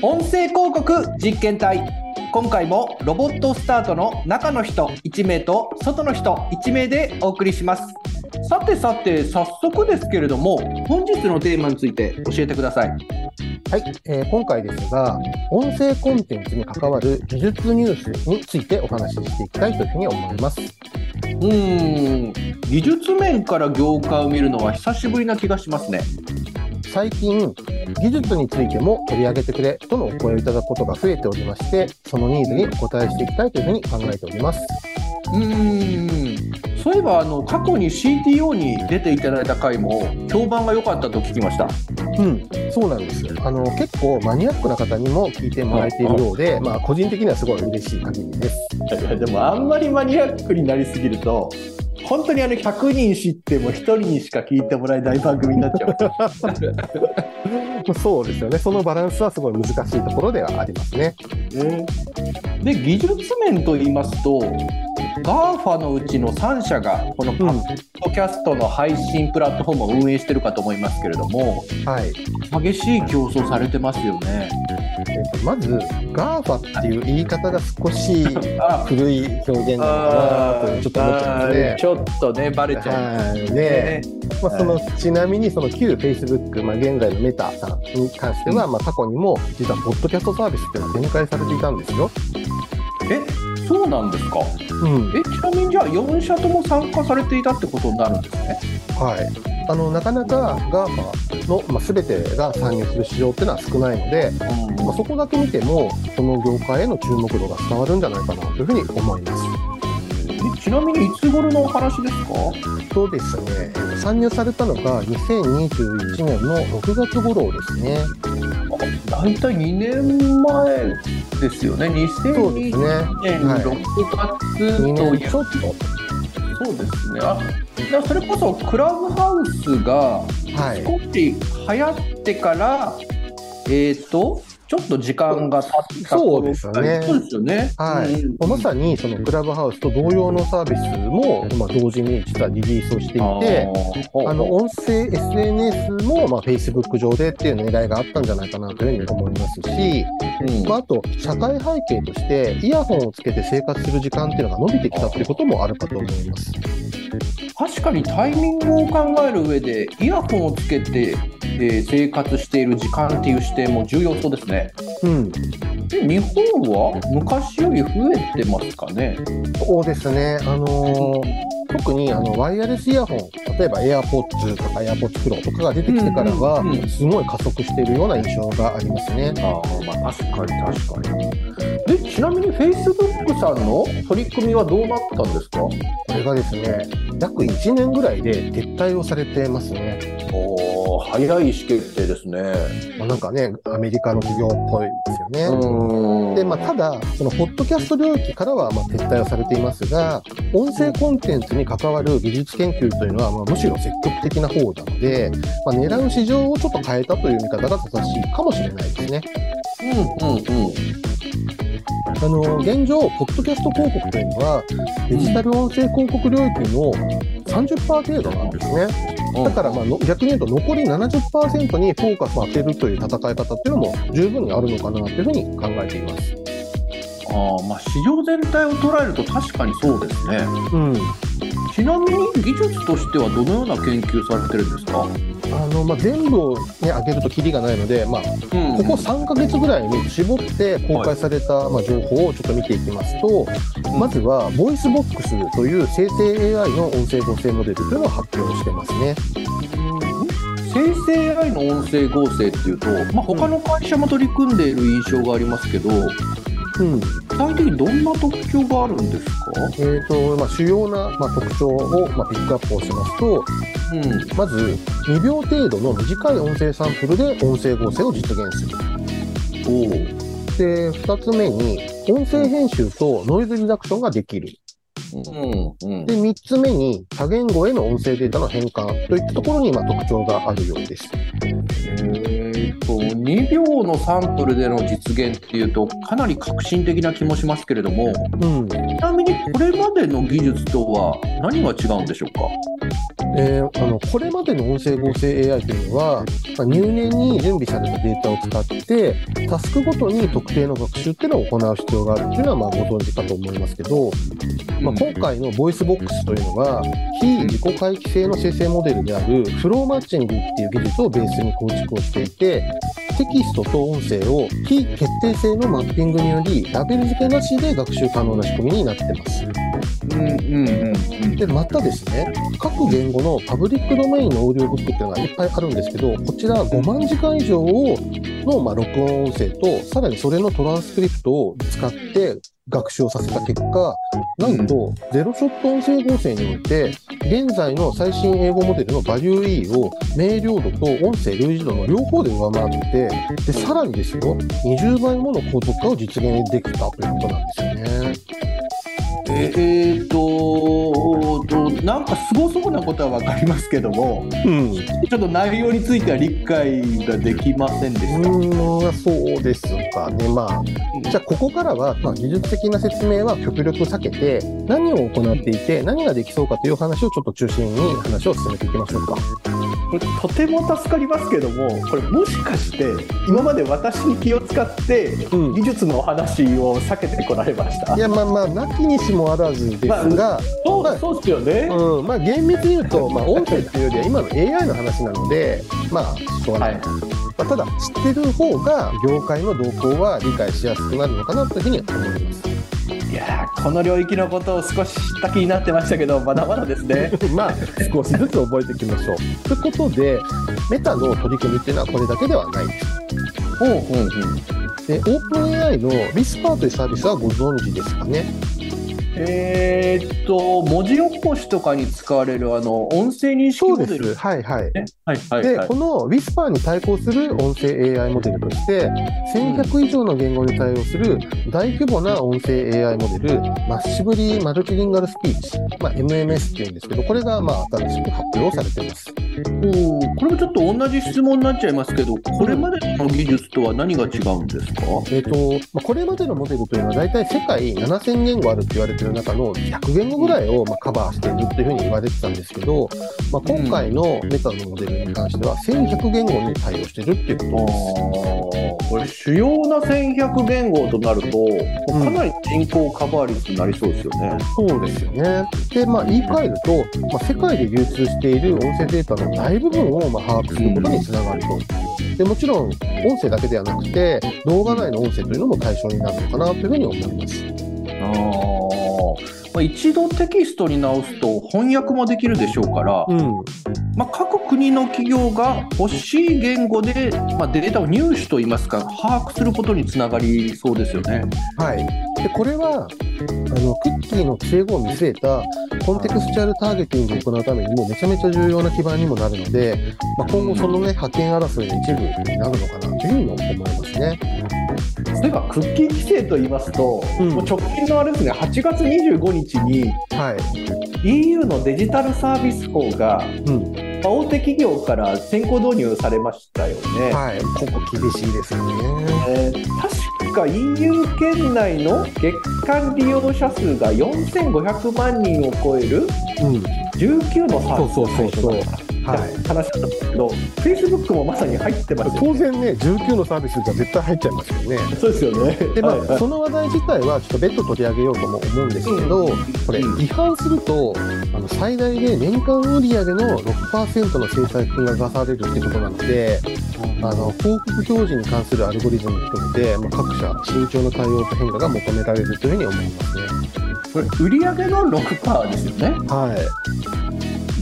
音声広告実験隊。今回もロボットスタートの中の人1名と外の人1名でお送りします。さてさて早速ですけれども本日のテーマについて教えてください。はい、えー今回ですが、音声コンテンツに関わる技術ニュースについてお話ししていきたいというふうに思います。うーん技術面から業界を見るのは久しぶりな気がしますね。最近、技術についても取り上げてくれとのお声をいただくことが増えておりまして、そのニーズにお答えしていきたいというふうに考えております。うーんそういえばあの過去に CTO に出ていただいた回も評判が良かったと聞きましたうん、そうなんです。あの、結構マニアックな方にも聞いてもらえているようで、まあ、個人的にはすごい嬉しい限りです。いやでもあんまりマニアックになりすぎると本当にあの100人知っても1人にしか聞いてもらえない番組になっちゃう。そうですよね。そのバランスはすごい難しいところではありますね。で技術面と言いますと GAFA のうちの3社がこのパッドキャストの配信プラットフォームを運営してるかと思いますけれどもはい。激しい競争されてますよね。えっとまず、GAFA っていう言い方が少しあ古い表現なのかなとちょっと思っちゃいますね。ちょっとねバレちゃう。はいねまあ、そのちなみにその旧 Facebook、まあ、現在のメタさんに関しては、まあ、過去にも実はポッドキャストサービスっていうのが展開されていたんですよ。え？そうなんですかうんえちなみにじゃあ4社とも参加されていたってことになるんですね。はい、あのなかなか GAFA の、まあ、全てが参入する市場っていうのは少ないので、まあ、そこだけ見てもその業界への注目度が伝わるんじゃないかなというふうに思います。えちなみにいつ頃のお話ですか？そうですね、えー参入されたのが2021年の6月頃ですね。大体2年前ですよね。そうです2020ね。年はい6月2という、年ちょっと。そうですね。あ、それこそクラブハウスがはい。少し流行ってから、えっ、と、ちょっと時間が経ったそうですよね。そうですよね。はい。うん。まあまさにそのクラブハウスと同様のサービスも、まあ、同時に実はリリースをしていて、あの音声 SNS も、まあ、Facebook 上でっていう狙いがあったんじゃないかなというふうに思いますし、うん。まあ、あと社会背景としてイヤホンをつけて生活する時間っていうのが伸びてきたっていうこともあるかと思います。確かにタイミングを考える上でイヤホンをつけて、えー生活している時間っていう視点も重要そうですね。うん、で日本は昔より増えてますかね？そうですね、あのー特にあのワイヤレスイヤホン、例えば AirPods とか AirPods Pro とかが出てきてからはうんうんうん、すごい加速しているような印象がありますね。ああまあ確かに確かに。でちなみに Facebook さんの取り組みはどうなったんですか？これがですね、約1年ぐらいで撤退をされてますね。早い意思決定ですね。まあ、なんかね、アメリカの企業っぽいですよね。うんでまあ、ただ、そのポッドキャスト領域からはまあ撤退をされていますが、音声コンテンツに関わる技術研究というのは、まあ、むしろ積極的な方なので、まあ、狙う市場をちょっと変えたという見方が正しいかもしれないですね。うんうんうん。あの現状、ポッドキャスト広告というのは、デジタル音声広告領域の30%程度なんですね。だからまあの逆に言うと、残り70%にフォーカスを当てるという戦い方っていうのも十分にあるのかなというふうに考えています。ああまあ市場全体を捉えると確かにそうですね。うんちなみに技術としてはどのような研究されてるんですか？あのまあ、全部を、ね、上げるとキリがないので、まあ、うん。ここ3ヶ月ぐらいに絞って公開された、まあ、情報をちょっと見ていきますと、まずは、 Voicebox という生成 AI の音声合成モデルというのを発表してますね。生成 AI の音声合成っていうと、まあ、他の会社も取り組んでいる印象がありますけど、うん具体的にどんな特徴があるんですか、えーとまあ、主要な、まあ、特徴を、まあ、ピックアップをしますと、うん、まず2秒程度の短い音声サンプルで音声合成を実現する。おう。で、2つ目に、音声編集とノイズリダクションができる。うん。うん。で、3つ目に、多言語への音声データの変換といったところに、まあ、特徴があるようです。へえー、と2秒のサンプルでの実現っていうとかなり革新的な気もしますけれども、うん、ちなみにこれまでの技術とは何が違うんでしょうか？えー、あのこれまでの音声合成 AI というのは、まあ、入念に準備されたデータを使ってタスクごとに特定の学習っていうのを行う必要があるっていうのはまあご存知かと思いますけど、まあ、今回の Voicebox というのは非自己回帰性の生成モデルである flow matching っていう技術をベースに構築をしていてテキストと音声を非決定性のマッピングによりラベル付けなしで学習可能な仕組みになってます。うんうんうん、でまたですね各言語のパブリックドメインのオーディオブックっていうのがいっぱいあるんですけどこちら5万時間以上の、まあ、録音音声とさらにそれのトランスクリプトを使って学習をさせた結果、なんと、ゼロショット音声合成において、現在の最新英語モデルのバリュー E を明瞭度と音声類似度の両方で上回って、で、さらにですよ、20倍もの高速化を実現できたということなんですよね。えー、となんかすごそうなことは分かりますけども、うん、ちょっと内容については理解ができませんでした。うんそうですかね、まあ、じゃあここからは、まあ、技術的な説明は極力避けて何を行っていて何ができそうかという話をちょっと中心に話を進めていきましょうか。これとても助かりますけどもこれもしかして今まで私に気を使って技術の話を避けてこられました、うん、いやまあまあなきにしもあらずですが、まあ、そうまあ、そうですよね、うんまあ、厳密に言うと、まあ、音声っていうよりは今の AI の話なのでまあしょうがない、はい。まあ、ただ知ってる方が業界の動向は理解しやすくなるのかなというふうに思います。いやこの領域のことを少し知った気になってましたけどまだまだですね。まあ少しずつ覚えていきましょう。ということでメタの取り組みっていうのはこれだけではない。ですほうほうほう。でオープン AI のリスパーというサービスはご存知ですかねえー、っと、文字起こしとかに使われるあの音声認識モデル。はいはい。はいはい、で、この Whisper に対抗する音声 AI モデルとして、1100以上の言語に対応する大規模な音声 AI モデル、マッシブリーマルチリンガルスピーチ、まあ、MMS っていうんですけど、これがまあ新しく発表されています。おこれもちょっと同じ質問になっちゃいますけど、これまでの技術とは何が違うんですか、えっ、と、まあ、これまでのモデルというのは大体世界7000言語あるって言われてるの中の100言語ぐらいをまカバーしているというふうに言われてたんですけど、まあ、今回のメタのモデルに関しては1100言語に対応しているっていうことです。これ主要な1100言語となると、かなり人口カバー率になりそうですよね。うん、そうですよね。で、まあ、言い換えると、まあ、世界で流通している音声データの大部分をま把握することにつながると。でもちろん、音声だけではなくて、動画内の音声というのも対象になるのかなというふうに思います。あまあ、一度テキストに直すと翻訳もできるでしょうから、うん、まあ、各国の企業が欲しい言語で、まあ、データを入手といいますか把握することにつながりそうですよね。はい、でこれはあのクッキーの防具を見据えたコンテクスチャルターゲティングを行うためにもめちゃめちゃ重要な基盤にもなるので、まあ、今後そのね覇権争いの一部になるのかなというふうにも思いますね。例えばクッキー規制と言いますと、うん、もう直近のあれですね8月25日に、はい、EU のデジタルサービス法が、うん、大手企業から先行導入されましたよね。はい、ここ厳しいですよね。えー、確か EU 圏内の月間利用者数が4500万人を超える、うん、19のサービスの対象だった。はい、話だったんですけど、フェイスブックもまさに入ってます、ね、当然ね、19のサービスじゃ絶対入っちゃいますよね。そうですよね。で、まあ、はいはい、その話題自体はちょっと別途取り上げようとも思うんですけど、うん、これ、違反すると、あの最大で年間売上の6%の制裁金が出されるってことなので、あの広告表示に関するアルゴリズムに含めて、まあ、各社、慎重な対応と変化が求められるというふうに思いますね。これ、売上の6%ですよね。はい。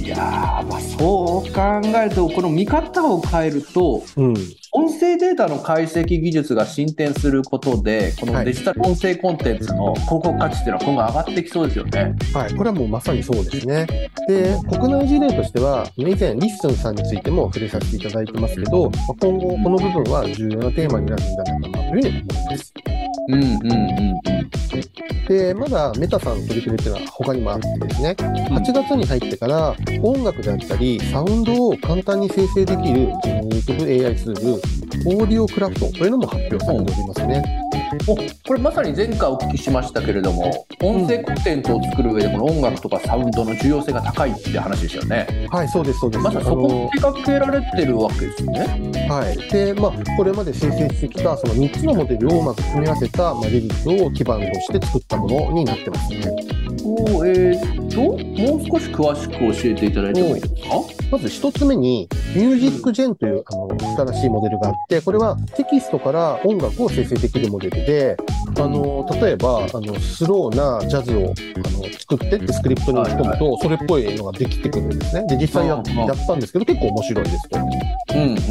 いやまあ、そう考えると、この見方を変えると、うん、音声データの解析技術が進展することで、このデジタル音声コンテンツの広告価値っていうのは今後上がってきそうですよね。はい、これはもうまさにそうですね。で、国内事例としては、以前、 LISTEN さんについても触れさせていただいてますけど、今後、この部分は重要なテーマになるんじゃないかなというふうに思います。うんうんうんうん。で、まだメタさんの取り組みっていうのは他にもあってですね、8月に入ってから音楽であったり、サウンドを簡単に生成できるジェネリティブ AI ツール、オーディオクラフトというのも発表されておりますね。おこれまさに前回お聞きしましたけれども音声コンテンツを作る上でこの音楽とかサウンドの重要性が高いって話でしたよねはい、そうです、そうです。まさにそこに手掛けられてるわけですねはい。で、まあ、これまで生成してきた、その3つのモデルをまず組み合わせた、まあ、リリックを基盤として作ったものになってますね。おーえー、っともう少し詳しく教えていただいてもいいですか？まず一つ目に、ミュージックジェンというあの新しいモデルがあって、これはテキストから音楽を生成できるモデルで、あの例えばあのスローなジャズをあの作ってってスクリプトに打ち込むと、それっぽいのができてくるんですね。で、実際やったんですけど、結構面白いですと。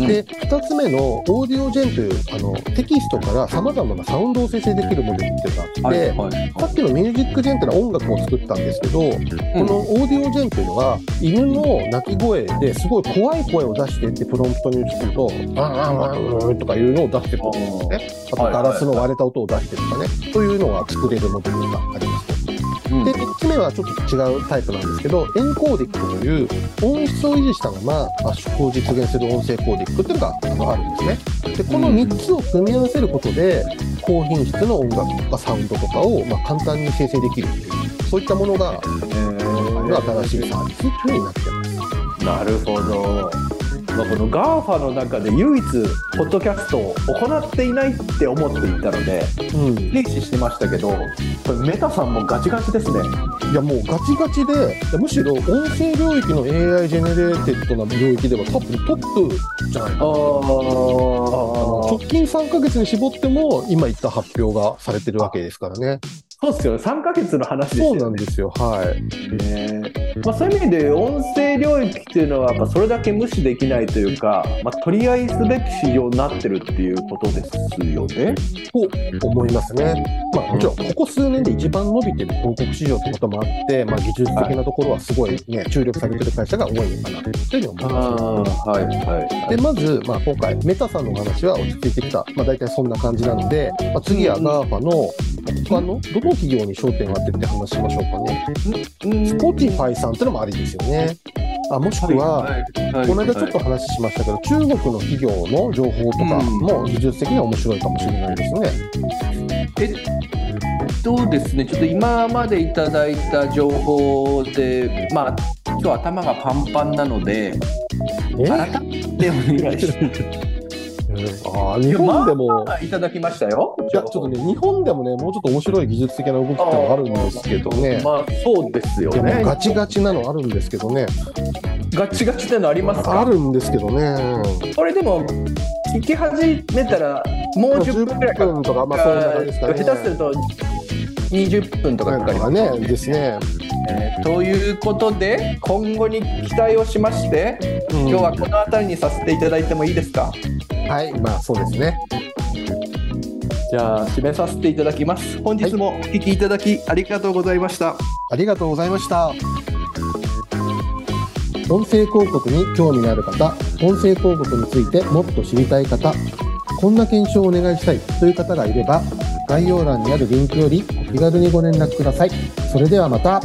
で、2つ目のオーディオジェンというあのテキストから様々なサウンドを生成できるモデルっていうのがあって、はいはいさっきのミュージックジェンっていうのは音楽を作ったんですけど、このオーディオジェンというのは犬の鳴き声ですごい怖い声を出してってプロンプトに打ち込むと、あんあんあんあんとかいうのを出してくるんですね。あとガラスの割れた音を出してとかね、そういうのが作れるモデルがありますで、3つ目はちょっと違うタイプなんですけど、エンコーディックという音質を維持したまま圧縮を実現する音声コーディックっていうのがあるんですね。で、この3つを組み合わせることで、高品質の音楽とかサウンドとかを、まあ、簡単に生成できるっていう、そういったものが、新しいサービスというふうになってます。なるほど、まあ、この GAFA の中で唯一ポッドキャストを行っていないって思っていたのでうん。停止してましたけどこれメタさんもガチガチですねいやもうガチガチで、むしろ音声領域の AI ジェネレーテッドな領域では多分トップじゃないかな。ああの直近3ヶ月に絞っても今言った発表がされてるわけですからね。そうですよね3ヶ月の話ですよそうねなんですよ。はい。ねまあ、そういう意味で音声領域っていうのはやっぱそれだけ無視できないというか、まあ、取り合いすべき市場になってるっていうことですよね。と思いますね。まあもちろんここ数年で一番伸びてる広告市場ってこともあって、まあ技術的なところはすごいね、注力されてる会社が多いのかなというふうに思います。はいはいで、まず、まあ、今回、メタさんのお話は落ち着いてきた。まあ、大体そんな感じなので、まあ、次は GAFA の、他の、どの企業に焦点を当てて話しましょうかね。Spotify さんってのもありですよね。あ、もしくは、この間ちょっと話しましたけど、中国の企業の情報とかも技術的には面白いかもしれないですね。えっとですね、ちょっと今までいただいた情報で、まあ、今日頭がパンパンなので、え？改めてお願いします。あー日本でも、まあいただきましたよ。いや、ちょっとね、日本でもね、もうちょっと面白い技術的な動きってのがあるんですけどね。まあ、そうですよね。ガチガチなのあるんですけどね。ガチガチなのありますか？あるんですけどね。これでも聞き始めたらもう10分くらいか10分とか、まあ、そんな感じですかね。下手すると20分とかかかりますね。ですね。えーということで今後に期待をしまして今今日はこの辺りにさせていただいてもいいですか？はい、まあそうですね。じゃあ締めさせていただきます本日もお聞きいただきありがとうございました、ありがとうございました。音声広告に興味のある方、音声広告についてもっと知りたい方、こんな検証をお願いしたいという方がいれば、概要欄にあるリンクよりお気軽にご連絡ください。それではまた。